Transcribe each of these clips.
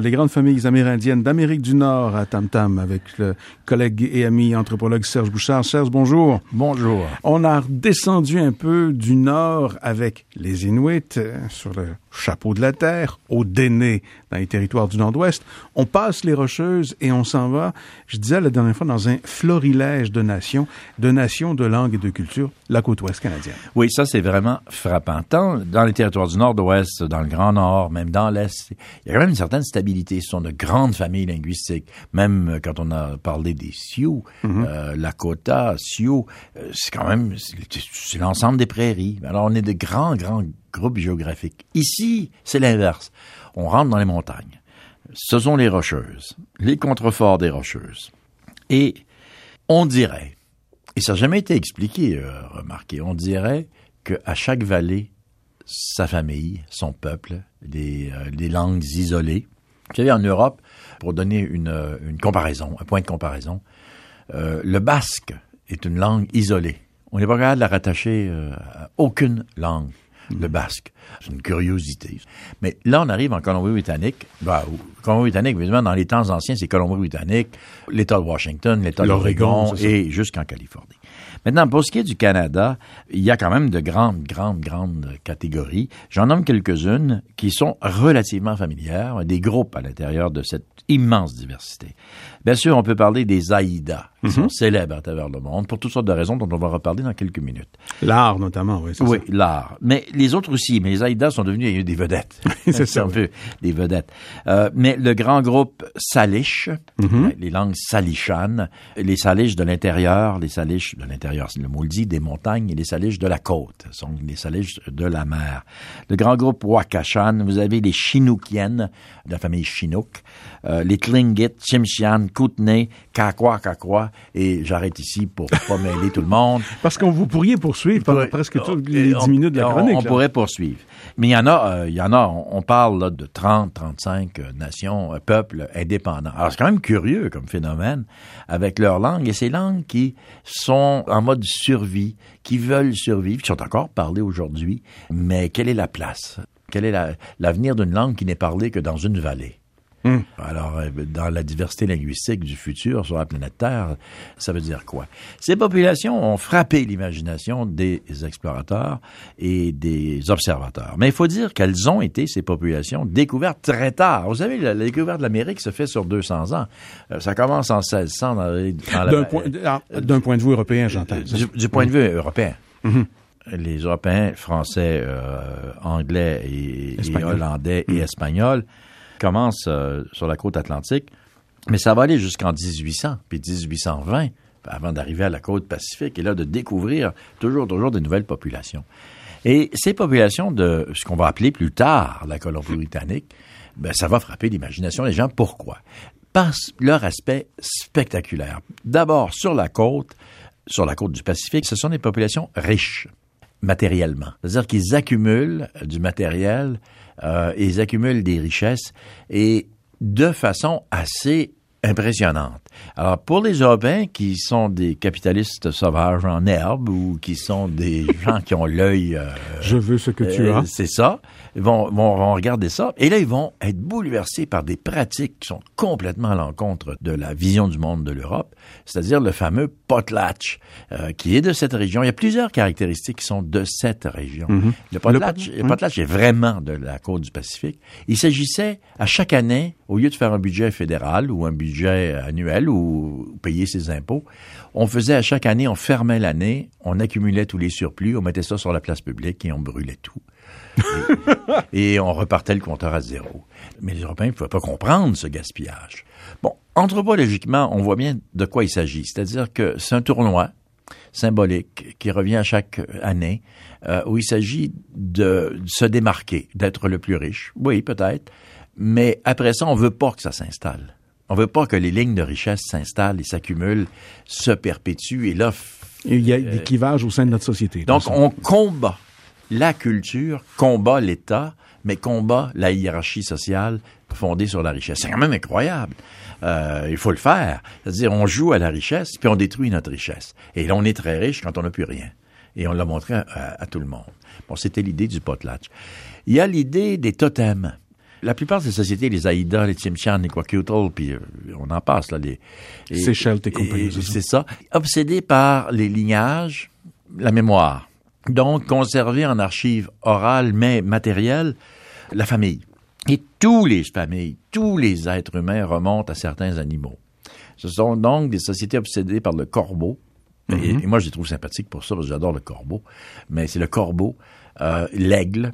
Les grandes familles amérindiennes d'Amérique du Nord à Tam Tam avec le collègue et ami anthropologue Serge Bouchard. Serge, bonjour. Bonjour. On a descendu un peu du nord avec les Inuits euh, sur le chapeau de la terre, au Déné dans les territoires du nord-ouest. On passe les Rocheuses et on s'en va, je disais la dernière fois, dans un florilège de nations, de nations, de langues et de cultures, la côte ouest canadienne. Oui, ça c'est vraiment frappant. Tant dans les territoires du nord-ouest, dans le Grand Nord, même dans l'Est, il y a quand même une certaine stabilité ce sont de grandes familles linguistiques. Même euh, quand on a parlé des Sioux, mhm. euh, Lakota, Sioux, euh, c'est quand même c'est l'ensemble des prairies. Alors on est de grands, grands groupes géographiques. Ici, c'est l'inverse. On rentre dans les montagnes. Ce sont les rocheuses, les contreforts des rocheuses. Et on dirait, et ça n'a jamais été expliqué, remarquez, on dirait qu'à chaque vallée, sa famille, son peuple, des, des langues isolées, vous savez, en Europe, pour donner une, une comparaison, un point de comparaison, euh, le basque est une langue isolée. On n'est pas capable de la rattacher euh, à aucune langue, le basque. C'est une curiosité. Mais là, on arrive en Colombie-Britannique. Bah, Colombie-Britannique, évidemment, dans les temps anciens, c'est Colombie-Britannique, l'État de Washington, l'État d'Oregon et jusqu'en Californie. Maintenant, pour ce qui est du Canada, il y a quand même de grandes, grandes, grandes catégories. J'en nomme quelques-unes qui sont relativement familières, des groupes à l'intérieur de cette immense diversité. Bien sûr, on peut parler des Qui sont mhm. célèbres à travers le monde, pour toutes sortes de raisons dont on va reparler dans quelques minutes. L'art, notamment, oui. Oui, l'art. Mais les autres aussi, mais les Aïdas sont devenus des vedettes. c'est ça. un peu des vedettes. Euh, mais le grand groupe Salish, mhm. les langues salishanes, les Salish de l'intérieur, les Salish de l'intérieur le mot le dit, des montagnes et les saliches de la côte, sont les saliches de la mer. Le grand groupe Wakashan, vous avez les Chinookiennes, de la famille Chinook, euh, les Tlingit, Chimchian, Kootenay, Kakwa, Kakwa, et j'arrête ici pour pas mêler tout le monde. Parce qu'on vous pourriez poursuivre pendant presque toutes les dix minutes de la chronique. On, pourrait poursuivre. Mais il y en a, euh, il y en a, on, parle de 30, 35 euh, nations, peuples indépendants. Alors c'est quand même curieux comme phénomène avec leurs langues et ces langues qui sont en mode survie, qui veulent survivre, qui sont encore parlées aujourd'hui, mais quelle est la place? Quel est l'avenir d'une langue qui n'est parlée que dans une vallée? Hmm. Alors, euh, dans la diversité linguistique du futur sur la planète Terre, ça veut dire quoi? Ces populations ont frappé l'imagination des explorateurs et des observateurs. Mais il faut dire qu'elles ont été, ces populations, découvertes très tard. Vous savez, la, découverte de l'Amérique se fait sur 200 ans. Euh, ça commence en 1600 D'un point, ah, point, de vue européen, j'entends. Du, point de vue européen. Mm-hmm les Européens, français, euh, anglais et, hollandais et mm. espagnols commencent euh, sur la côte atlantique, mais ça va aller jusqu'en 1800, puis 1820, avant d'arriver à la côte pacifique, et là de découvrir toujours, toujours de nouvelles populations. Et ces populations de ce qu'on va appeler plus tard la Colombie-Britannique, ben, ça va frapper l'imagination des gens. Pourquoi? Par leur aspect spectaculaire. D'abord, sur la côte, sur la côte du Pacifique, ce sont des populations riches matériellement. C'est-à-dire qu'ils accumulent du matériel, euh, ils accumulent des richesses et de façon assez impressionnante. Alors, pour les Européens qui sont des capitalistes sauvages en herbe ou qui sont des gens qui ont l'œil... Euh, Je veux ce que tu as. Euh, c'est ça. Ils vont, vont, regarder ça. Et là, ils vont être bouleversés par des pratiques qui sont complètement à l'encontre de la vision du monde de l'Europe, c'est-à-dire le fameux potlatch, euh, qui est de cette région. Il y a plusieurs caractéristiques qui sont de cette région. Mhm. Le potlatch, le, potlatch est vraiment de la côte du Pacifique. Il s'agissait à chaque année, au lieu de faire un budget fédéral ou un budget annuel ou payer ses impôts, on faisait à chaque année, on fermait l'année, on accumulait tous les surplus, on mettait ça sur la place publique et on brûlait tout. Et, on repartait le compteur à zéro. Mais les Européens ne pouvaient pas comprendre ce gaspillage. Bon, anthropologiquement, on voit bien de quoi il s'agit. C'est-à-dire que c'est un tournoi symbolique qui revient à chaque année, euh, où il s'agit de se démarquer, d'être le plus riche. Oui, peut-être. Mais après ça, on veut pas que ça s'installe. On veut pas que les lignes de richesse s'installent et s'accumulent, se perpétuent et là. Il y a des clivages au sein de notre société. Donc, on combat la culture, combat l'État, mais combat la hiérarchie sociale fondée sur la richesse. C'est quand même incroyable. Euh, il faut le faire. C'est-à-dire, on joue à la richesse, puis on détruit notre richesse. Et là, on est très riche quand on n'a plus rien. Et on l'a montré à, tout le monde. Bon, c'était l'idée du potlatch. Il y a l'idée des totems. La plupart de ces sociétés, les Aïda, les Tsimshian, les Kwakiutl, puis euh, on en passe, là. Les, et, Seychelles et compagnie. C'est ça. Obsédés par les lignages, la mémoire. Donc, conserver en archives orales, mais matérielles, la famille. Et tous les familles, tous les êtres humains remontent à certains animaux. Ce sont donc des sociétés obsédées par le corbeau. et, Mm-hmm. moi, je les trouve sympathiques pour ça, parce que j'adore le corbeau. Mais c'est le corbeau, euh, l'aigle,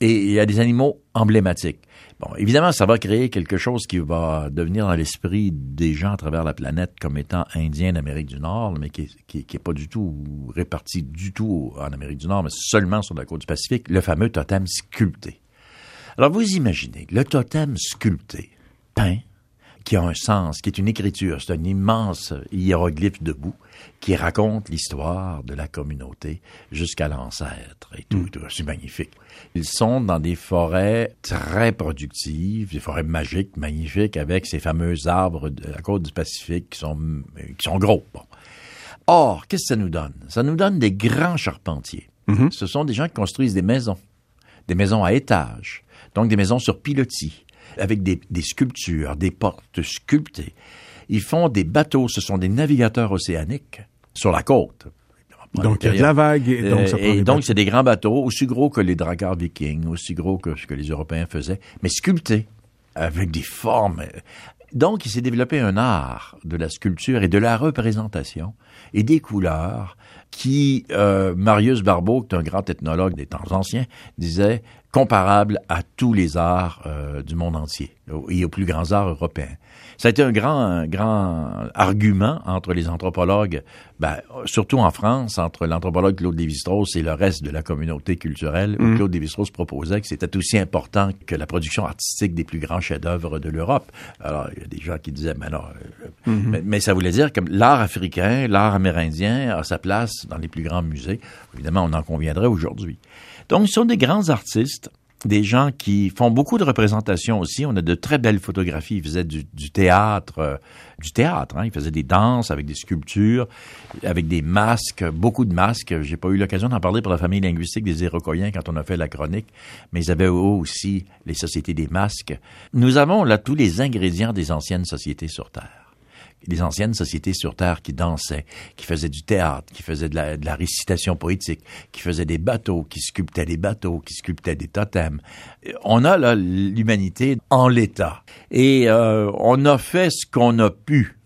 et il y a des animaux emblématiques. Bon, évidemment, ça va créer quelque chose qui va devenir dans l'esprit des gens à travers la planète comme étant indien d'Amérique du Nord, mais qui est, qui, qui est pas du tout réparti du tout en Amérique du Nord, mais seulement sur la côte du Pacifique, le fameux totem sculpté. Alors, vous imaginez, le totem sculpté, peint, qui a un sens, qui est une écriture, c'est un immense hiéroglyphe debout qui raconte l'histoire de la communauté jusqu'à l'ancêtre et tout, tout c'est magnifique. Ils sont dans des forêts très productives, des forêts magiques, magnifiques, avec ces fameux arbres de la côte du Pacifique qui sont, qui sont gros. Bon. Or, qu'est-ce que ça nous donne? Ça nous donne des grands charpentiers. Mm-hmm. Ce sont des gens qui construisent des maisons, des maisons à étages, donc des maisons sur pilotis, avec des, des sculptures, des portes sculptées. Ils font des bateaux, ce sont des navigateurs océaniques sur la côte. Donc, il y a de la vague. Et donc, ça Euh, et donc c'est des grands bateaux, aussi gros que les dragars vikings, aussi gros que ce que les Européens faisaient, mais sculptés, avec des formes. Donc, il s'est développé un art de la sculpture et de la représentation et des couleurs qui, euh, Marius Barbeau, qui est un grand ethnologue des temps anciens, disait comparable à tous les arts euh, du monde entier et aux plus grands arts européens. Ça a été un grand, un grand argument entre les anthropologues, ben, surtout en France, entre l'anthropologue Claude Lévi-Strauss et le reste de la communauté culturelle, où Claude Lévi-Strauss proposait que c'était aussi important que la production artistique des plus grands chefs-d'œuvre de l'Europe. Alors, il y a des gens qui disaient, mais non, euh, mais, mais ça voulait dire que l'art africain, l'art amérindien a sa place dans les plus grands musées. Évidemment, on en conviendrait aujourd'hui. Donc, ce sont des grands artistes des gens qui font beaucoup de représentations aussi. On a de très belles photographies. Ils faisaient du, théâtre, euh, du théâtre. Hein. Ils faisaient des danses avec des sculptures, avec des masques, beaucoup de masques. J'ai pas eu l'occasion d'en parler pour la famille linguistique des Iroquoiens quand on a fait la chronique, mais ils avaient aussi les sociétés des masques. Nous avons là tous les ingrédients des anciennes sociétés sur Terre les anciennes sociétés sur Terre qui dansaient, qui faisaient du théâtre, qui faisaient de la, récitation poétique, qui faisaient des bateaux, qui sculptaient des bateaux, qui sculptaient des totems. On a là l'humanité en l'état. Et euh, on a fait ce qu'on a pu.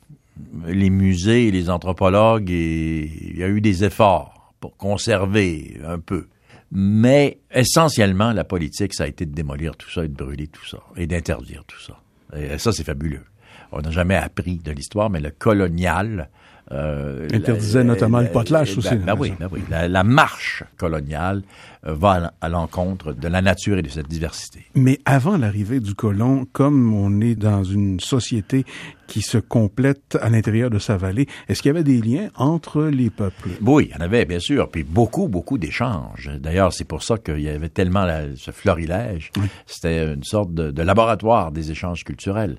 Les musées, les anthropologues, il y a eu des efforts pour conserver un peu. Mais essentiellement, la politique, ça a été de démolir tout ça et de brûler tout ça et d'interdire tout ça. Et ça, c'est fabuleux on n'a jamais appris de l'histoire, mais le colonial... Euh, Interdisait la, notamment la, le potelage aussi. Ben, ben oui, ben oui. La, la, marche coloniale euh, va à l'encontre de la nature et de cette diversité. Mais avant l'arrivée du colon, comme on est dans une société qui se complète à l'intérieur de sa vallée, est-ce qu'il y avait des liens entre les peuples? Oui, il y en avait, bien sûr, puis beaucoup, beaucoup d'échanges. D'ailleurs, c'est pour ça qu'il y avait tellement la, ce florilège. Oui. C'était une sorte de, de, laboratoire des échanges culturels.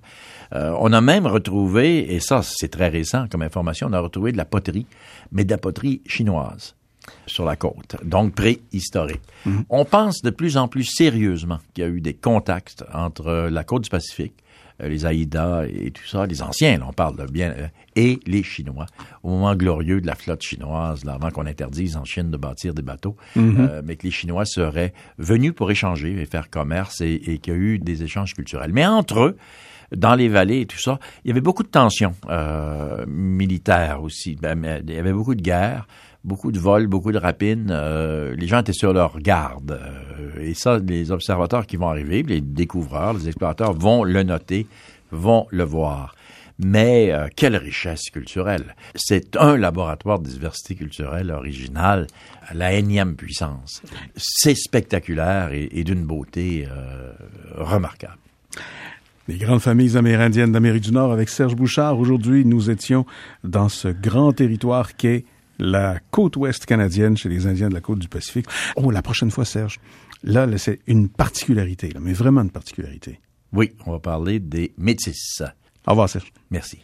Euh, on a même retrouvé, et ça, c'est très récent comme information, on a retrouvé de la poterie, mais de la poterie chinoise sur la côte, donc préhistorique. Mm -hmm. On pense de plus en plus sérieusement qu'il y a eu des contacts entre la côte du Pacifique, euh, les Aïdas et tout ça, les anciens, là, on parle de bien, euh, et les Chinois, au moment glorieux de la flotte chinoise, là, avant qu'on interdise en Chine de bâtir des bateaux, mm -hmm. euh, mais que les Chinois seraient venus pour échanger et faire commerce et, et qu'il y a eu des échanges culturels. Mais entre eux, dans les vallées et tout ça, il y avait beaucoup de tensions euh, militaires aussi. Ben, il y avait beaucoup de guerres, beaucoup de vols, beaucoup de rapines. Euh, les gens étaient sur leur garde. Euh, et ça, les observateurs qui vont arriver, les découvreurs, les explorateurs vont le noter, vont le voir. Mais euh, quelle richesse culturelle. C'est un laboratoire de diversité culturelle originale la énième puissance. C'est spectaculaire et, et d'une beauté euh, remarquable. Les grandes familles amérindiennes d'Amérique du Nord avec Serge Bouchard. Aujourd'hui, nous étions dans ce grand territoire qu'est la côte ouest canadienne chez les Indiens de la côte du Pacifique. Oh, la prochaine fois, Serge, là, là c'est une particularité, là, mais vraiment une particularité. Oui, on va parler des métis. Au revoir, Serge. Merci.